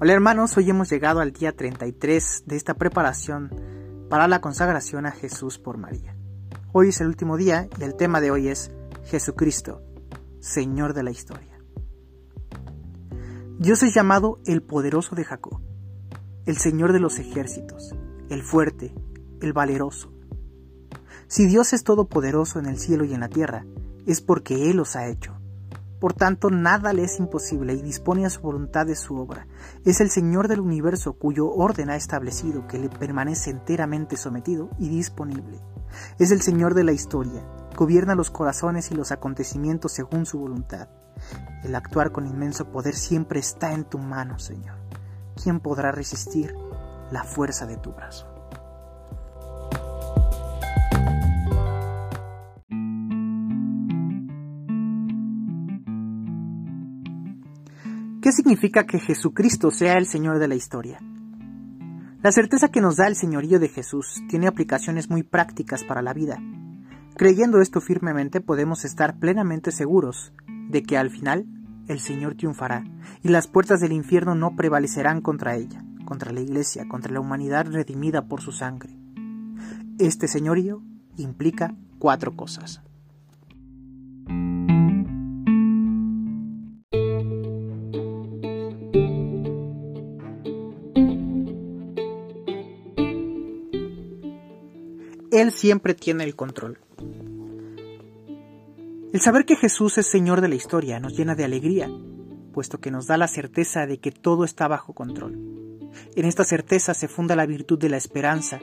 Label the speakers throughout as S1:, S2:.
S1: Hola hermanos, hoy hemos llegado al día 33 de esta preparación para la consagración a Jesús por María. Hoy es el último día y el tema de hoy es Jesucristo, Señor de la historia. Dios es llamado el poderoso de Jacob, el Señor de los ejércitos, el fuerte, el valeroso. Si Dios es todopoderoso en el cielo y en la tierra, es porque Él los ha hecho por tanto, nada le es imposible y dispone a su voluntad de su obra. Es el Señor del universo cuyo orden ha establecido que le permanece enteramente sometido y disponible. Es el Señor de la historia, gobierna los corazones y los acontecimientos según su voluntad. El actuar con inmenso poder siempre está en tu mano, Señor. ¿Quién podrá resistir la fuerza de tu brazo? Significa que Jesucristo sea el Señor de la historia? La certeza que nos da el señorío de Jesús tiene aplicaciones muy prácticas para la vida. Creyendo esto firmemente podemos estar plenamente seguros de que al final el Señor triunfará y las puertas del infierno no prevalecerán contra ella, contra la Iglesia, contra la humanidad redimida por su sangre. Este señorío implica cuatro cosas. Él siempre tiene el control. El saber que Jesús es Señor de la historia nos llena de alegría, puesto que nos da la certeza de que todo está bajo control. En esta certeza se funda la virtud de la esperanza,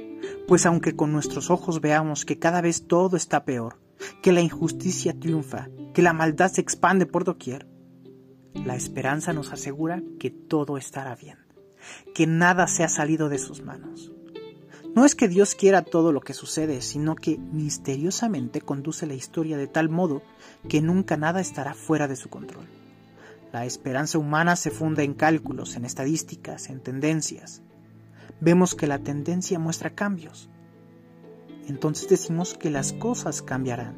S1: pues aunque con nuestros ojos veamos que cada vez todo está peor, que la injusticia triunfa, que la maldad se expande por doquier, la esperanza nos asegura que todo estará bien, que nada se ha salido de sus manos. No es que Dios quiera todo lo que sucede, sino que misteriosamente conduce la historia de tal modo que nunca nada estará fuera de su control. La esperanza humana se funda en cálculos, en estadísticas, en tendencias. Vemos que la tendencia muestra cambios. Entonces decimos que las cosas cambiarán.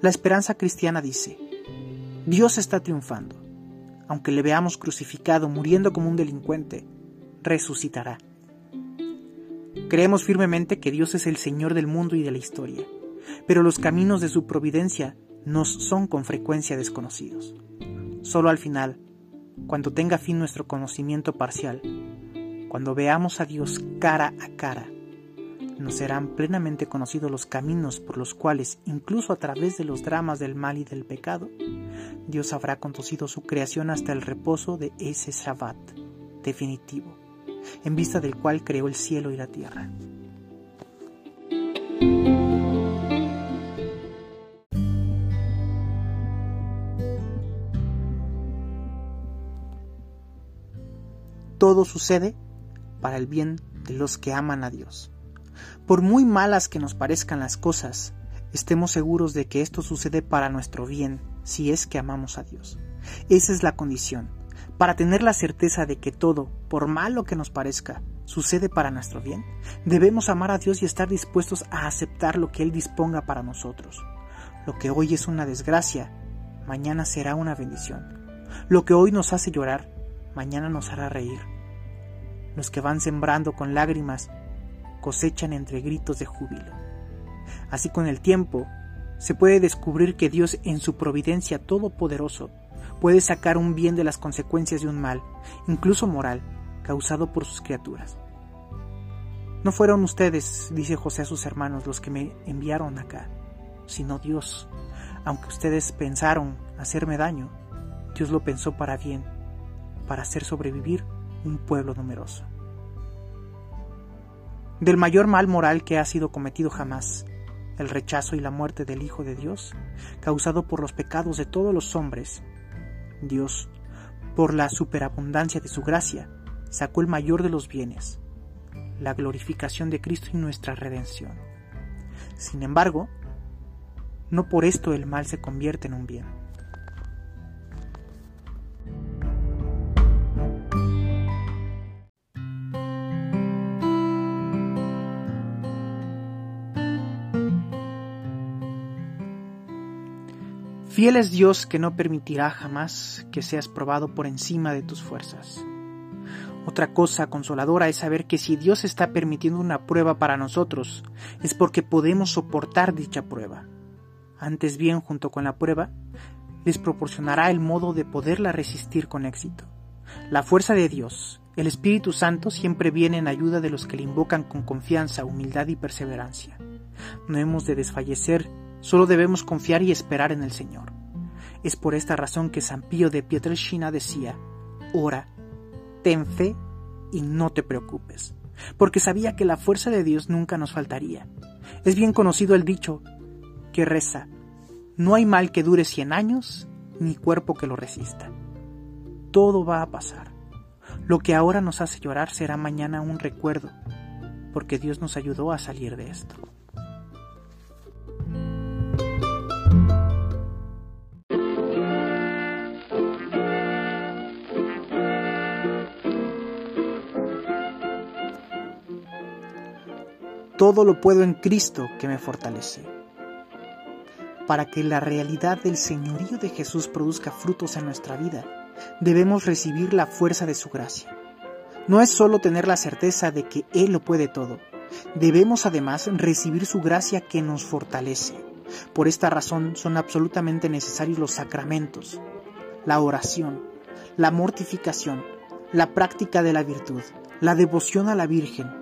S1: La esperanza cristiana dice, Dios está triunfando. Aunque le veamos crucificado, muriendo como un delincuente, resucitará. Creemos firmemente que Dios es el Señor del mundo y de la historia, pero los caminos de su providencia nos son con frecuencia desconocidos. Solo al final, cuando tenga fin nuestro conocimiento parcial, cuando veamos a Dios cara a cara, nos serán plenamente conocidos los caminos por los cuales, incluso a través de los dramas del mal y del pecado, Dios habrá conducido su creación hasta el reposo de ese Shabbat definitivo en vista del cual creó el cielo y la tierra. Todo sucede para el bien de los que aman a Dios. Por muy malas que nos parezcan las cosas, estemos seguros de que esto sucede para nuestro bien si es que amamos a Dios. Esa es la condición para tener la certeza de que todo, por malo que nos parezca, sucede para nuestro bien, debemos amar a Dios y estar dispuestos a aceptar lo que Él disponga para nosotros. Lo que hoy es una desgracia, mañana será una bendición. Lo que hoy nos hace llorar, mañana nos hará reír. Los que van sembrando con lágrimas cosechan entre gritos de júbilo. Así con el tiempo se puede descubrir que Dios en su providencia todopoderoso puede sacar un bien de las consecuencias de un mal, incluso moral, causado por sus criaturas. No fueron ustedes, dice José a sus hermanos, los que me enviaron acá, sino Dios. Aunque ustedes pensaron hacerme daño, Dios lo pensó para bien, para hacer sobrevivir un pueblo numeroso. Del mayor mal moral que ha sido cometido jamás, el rechazo y la muerte del Hijo de Dios, causado por los pecados de todos los hombres, Dios, por la superabundancia de su gracia, sacó el mayor de los bienes, la glorificación de Cristo y nuestra redención. Sin embargo, no por esto el mal se convierte en un bien. Fiel es Dios que no permitirá jamás que seas probado por encima de tus fuerzas. Otra cosa consoladora es saber que si Dios está permitiendo una prueba para nosotros, es porque podemos soportar dicha prueba. Antes bien, junto con la prueba, les proporcionará el modo de poderla resistir con éxito. La fuerza de Dios, el Espíritu Santo siempre viene en ayuda de los que le invocan con confianza, humildad y perseverancia. No hemos de desfallecer, solo debemos confiar y esperar en el Señor. Es por esta razón que San Pío de Pietrelcina decía, ora, ten fe y no te preocupes, porque sabía que la fuerza de Dios nunca nos faltaría. Es bien conocido el dicho que reza, no hay mal que dure cien años, ni cuerpo que lo resista. Todo va a pasar. Lo que ahora nos hace llorar será mañana un recuerdo, porque Dios nos ayudó a salir de esto. Todo lo puedo en Cristo que me fortalece. Para que la realidad del señorío de Jesús produzca frutos en nuestra vida, debemos recibir la fuerza de su gracia. No es solo tener la certeza de que Él lo puede todo, debemos además recibir su gracia que nos fortalece. Por esta razón son absolutamente necesarios los sacramentos, la oración, la mortificación, la práctica de la virtud, la devoción a la Virgen,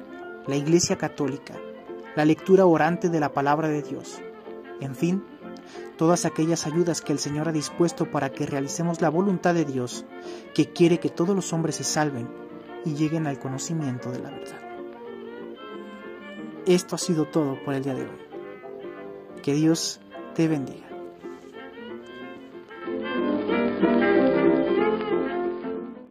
S1: la Iglesia Católica, la lectura orante de la palabra de Dios, en fin, todas aquellas ayudas que el Señor ha dispuesto para que realicemos la voluntad de Dios, que quiere que todos los hombres se salven y lleguen al conocimiento de la verdad. Esto ha sido todo por el día de hoy. Que Dios te bendiga.